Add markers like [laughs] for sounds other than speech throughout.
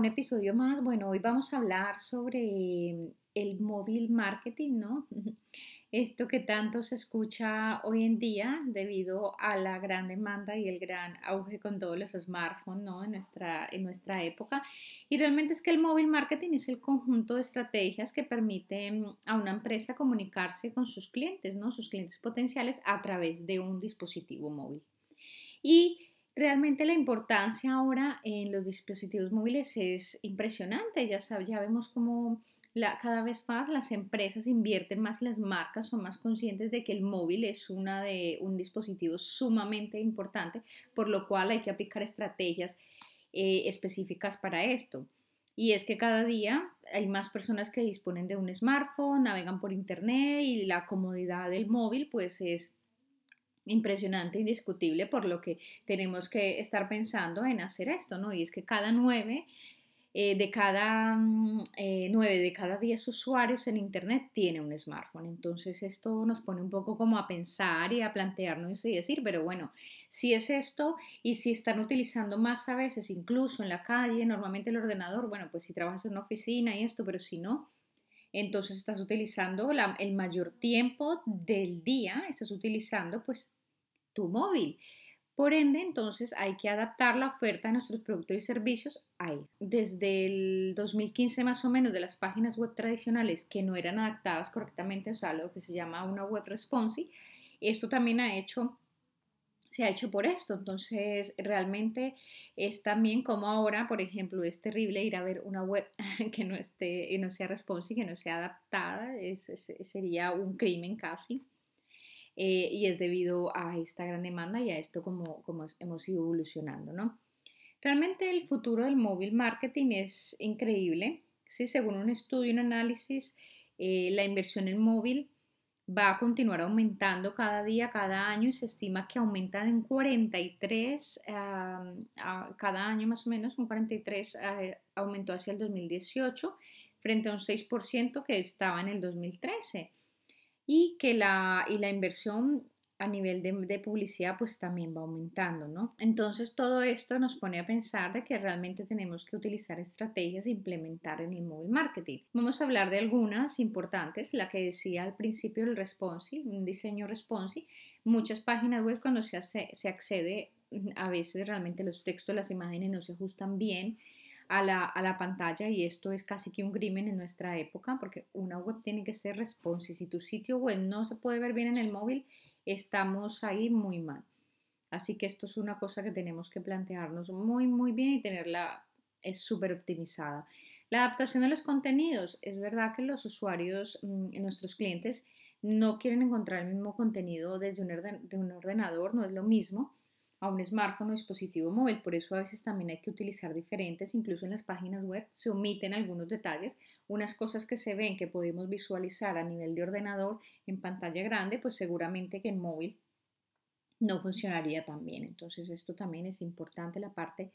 Un episodio más. Bueno, hoy vamos a hablar sobre el móvil marketing, ¿no? [laughs] Esto que tanto se escucha hoy en día debido a la gran demanda y el gran auge con todos los smartphones, ¿no? En nuestra, en nuestra época. Y realmente es que el móvil marketing es el conjunto de estrategias que permiten a una empresa comunicarse con sus clientes, ¿no? Sus clientes potenciales a través de un dispositivo móvil. Y Realmente la importancia ahora en los dispositivos móviles es impresionante. Ya, ya vemos cómo cada vez más las empresas invierten más, las marcas son más conscientes de que el móvil es una de, un dispositivo sumamente importante, por lo cual hay que aplicar estrategias eh, específicas para esto. Y es que cada día hay más personas que disponen de un smartphone, navegan por internet y la comodidad del móvil pues es impresionante, indiscutible, por lo que tenemos que estar pensando en hacer esto, ¿no? Y es que cada nueve eh, de cada mm, eh, nueve de cada diez usuarios en Internet tiene un smartphone. Entonces esto nos pone un poco como a pensar y a plantearnos y decir, pero bueno, si es esto y si están utilizando más a veces, incluso en la calle, normalmente el ordenador, bueno, pues si trabajas en una oficina y esto, pero si no, entonces estás utilizando el mayor tiempo del día, estás utilizando pues tu móvil. Por ende, entonces hay que adaptar la oferta de nuestros productos y servicios ahí. Desde el 2015 más o menos de las páginas web tradicionales que no eran adaptadas correctamente, o sea, lo que se llama una web responsive, esto también ha hecho se ha hecho por esto. Entonces, realmente es también como ahora, por ejemplo, es terrible ir a ver una web [laughs] que no, esté, no sea responsive, que no sea adaptada, sería un crimen casi. Eh, y es debido a esta gran demanda y a esto como, como hemos ido evolucionando, ¿no? Realmente el futuro del móvil marketing es increíble. Sí, según un estudio y un análisis, eh, la inversión en móvil va a continuar aumentando cada día, cada año y se estima que aumenta en 43, cada año más o menos, un 43 eh, aumentó hacia el 2018 frente a un 6% que estaba en el 2013 y que la, y la inversión a nivel de, publicidad pues también va aumentando, ¿no? Entonces todo esto nos pone a pensar de que realmente tenemos que utilizar estrategias e implementar en el móvil marketing. Vamos a hablar de algunas importantes, la que decía al principio el responsive, un diseño responsive. Muchas páginas web cuando se, se accede, a veces realmente los textos, las imágenes no se ajustan bien a la, a la, pantalla y esto es casi que un crimen en nuestra época porque una web tiene que ser responsive. Si tu sitio web no se puede ver bien en el móvil, estamos ahí muy mal. Así que esto es una cosa que tenemos que plantearnos muy, muy bien y tenerla es súper optimizada. La adaptación de los contenidos. Es verdad que los usuarios, mm, nuestros clientes, no quieren encontrar el mismo contenido desde un, un ordenador, no es lo mismo a un smartphone o dispositivo móvil. Por eso a veces también hay que utilizar diferentes, incluso en las páginas web se omiten algunos detalles, unas cosas que se ven que podemos visualizar a nivel de ordenador en pantalla grande, pues seguramente que en móvil no funcionaría tan bien. Entonces esto también es importante, la parte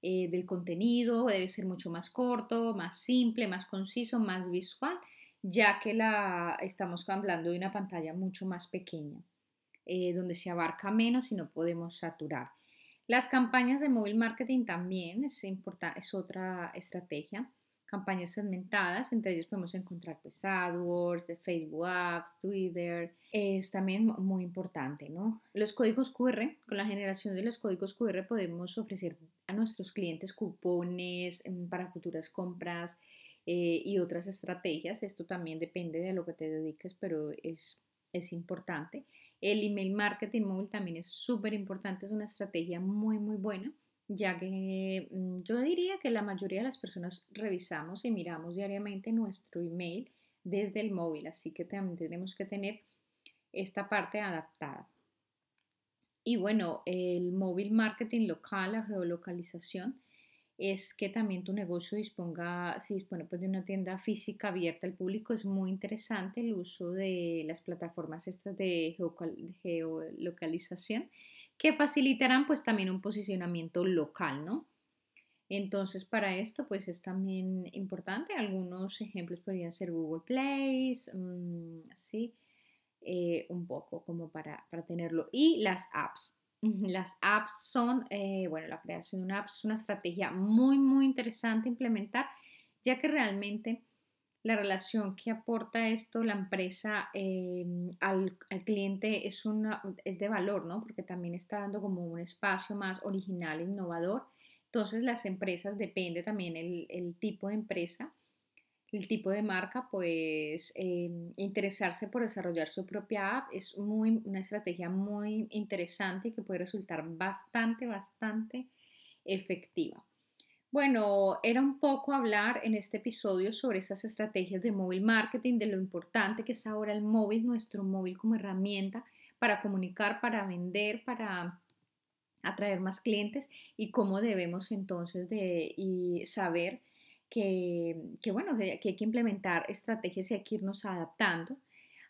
eh, del contenido debe ser mucho más corto, más simple, más conciso, más visual, ya que la, estamos hablando de una pantalla mucho más pequeña. Eh, donde se abarca menos y no podemos saturar. Las campañas de móvil marketing también es, es otra estrategia. Campañas segmentadas, entre ellas podemos encontrar pues, AdWords, Facebook Ads, Twitter. Es también muy importante, ¿no? Los códigos QR, con la generación de los códigos QR podemos ofrecer a nuestros clientes cupones mm, para futuras compras eh, y otras estrategias. Esto también depende de lo que te dediques, pero es, es importante. El email marketing móvil también es súper importante, es una estrategia muy, muy buena, ya que mm, yo diría que la mayoría de las personas revisamos y miramos diariamente nuestro email desde el móvil, así que también tenemos que tener esta parte adaptada. Y bueno, el móvil marketing local, la geolocalización, es que también tu negocio disponga, si dispone pues, de una tienda física abierta al público, es muy interesante el uso de las plataformas estas de geolocalización que facilitarán pues también un posicionamiento local, ¿no? Entonces, para esto, pues es también importante. Algunos ejemplos podrían ser Google Play, mm, sí, eh, un poco como para, para, tenerlo. Y las apps. Las apps son, eh, bueno, la creación de una app es una estrategia muy, muy interesante implementar, ya que realmente la relación que aporta esto la empresa em, al, cliente es, una, es de valor, ¿no? Porque también está dando como un espacio más original, innovador entonces las empresas, depende también el, el tipo de empresa, el tipo de marca, pues em, interesarse por desarrollar su propia app es muy, una estrategia muy interesante y que puede resultar bastante, bastante efectiva. Bueno, era un poco hablar en este episodio sobre esas estrategias de móvil marketing, de lo importante que es ahora el móvil, nuestro móvil como herramienta para comunicar, para vender, para atraer más clientes y cómo debemos entonces de y saber que, bueno, que, hay que implementar estrategias y hay que irnos adaptando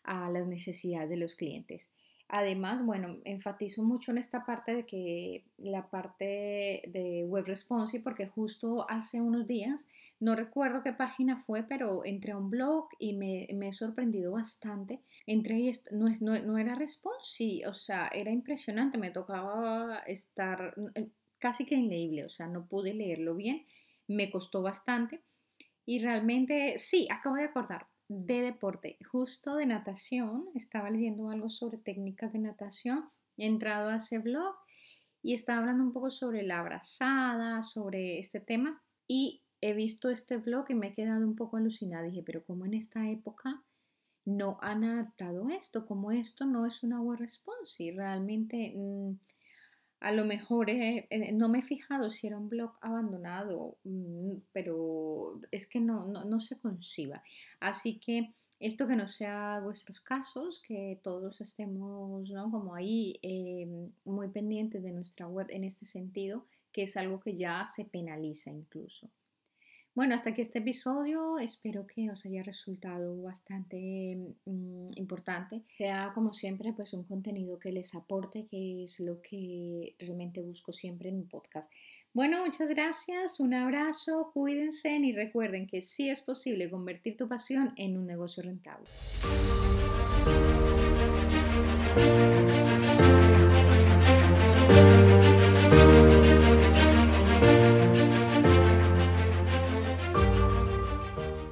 a las necesidades de los clientes. Además, bueno, enfatizo mucho en esta parte de que la parte de web responsive, porque justo hace unos días, no recuerdo qué página fue, pero entré a un blog y me, me he sorprendido bastante. Entré y no, no, no era responsive, o sea, era impresionante, me tocaba estar eh, casi que inleíble, o sea, no pude leerlo bien, me costó bastante. Y realmente, sí, acabo de acordar, de deporte, justo de natación, estaba leyendo algo sobre técnicas de natación, he entrado a ese blog y estaba hablando un poco sobre la abrazada, sobre este tema y he visto este blog y me he quedado un poco alucinada. Dije, pero ¿cómo en esta época no han adaptado esto? ¿Cómo esto no es una web response? Y realmente... Mm, a lo mejor eh, eh, no me he fijado si era un blog abandonado, mm, pero es que no, no, se conciba. Así que esto que no sea vuestros casos, que todos estemos ¿no? como ahí em, muy pendientes de nuestra web en este sentido, que es algo que ya se penaliza incluso. Bueno, hasta aquí este episodio. Espero que os haya resultado bastante mm, importante. Sea como siempre, pues un contenido que les aporte, que es lo que realmente busco siempre en mi podcast. Bueno, muchas gracias, un abrazo, cuídense y recuerden que sí es posible convertir tu pasión en un negocio rentable.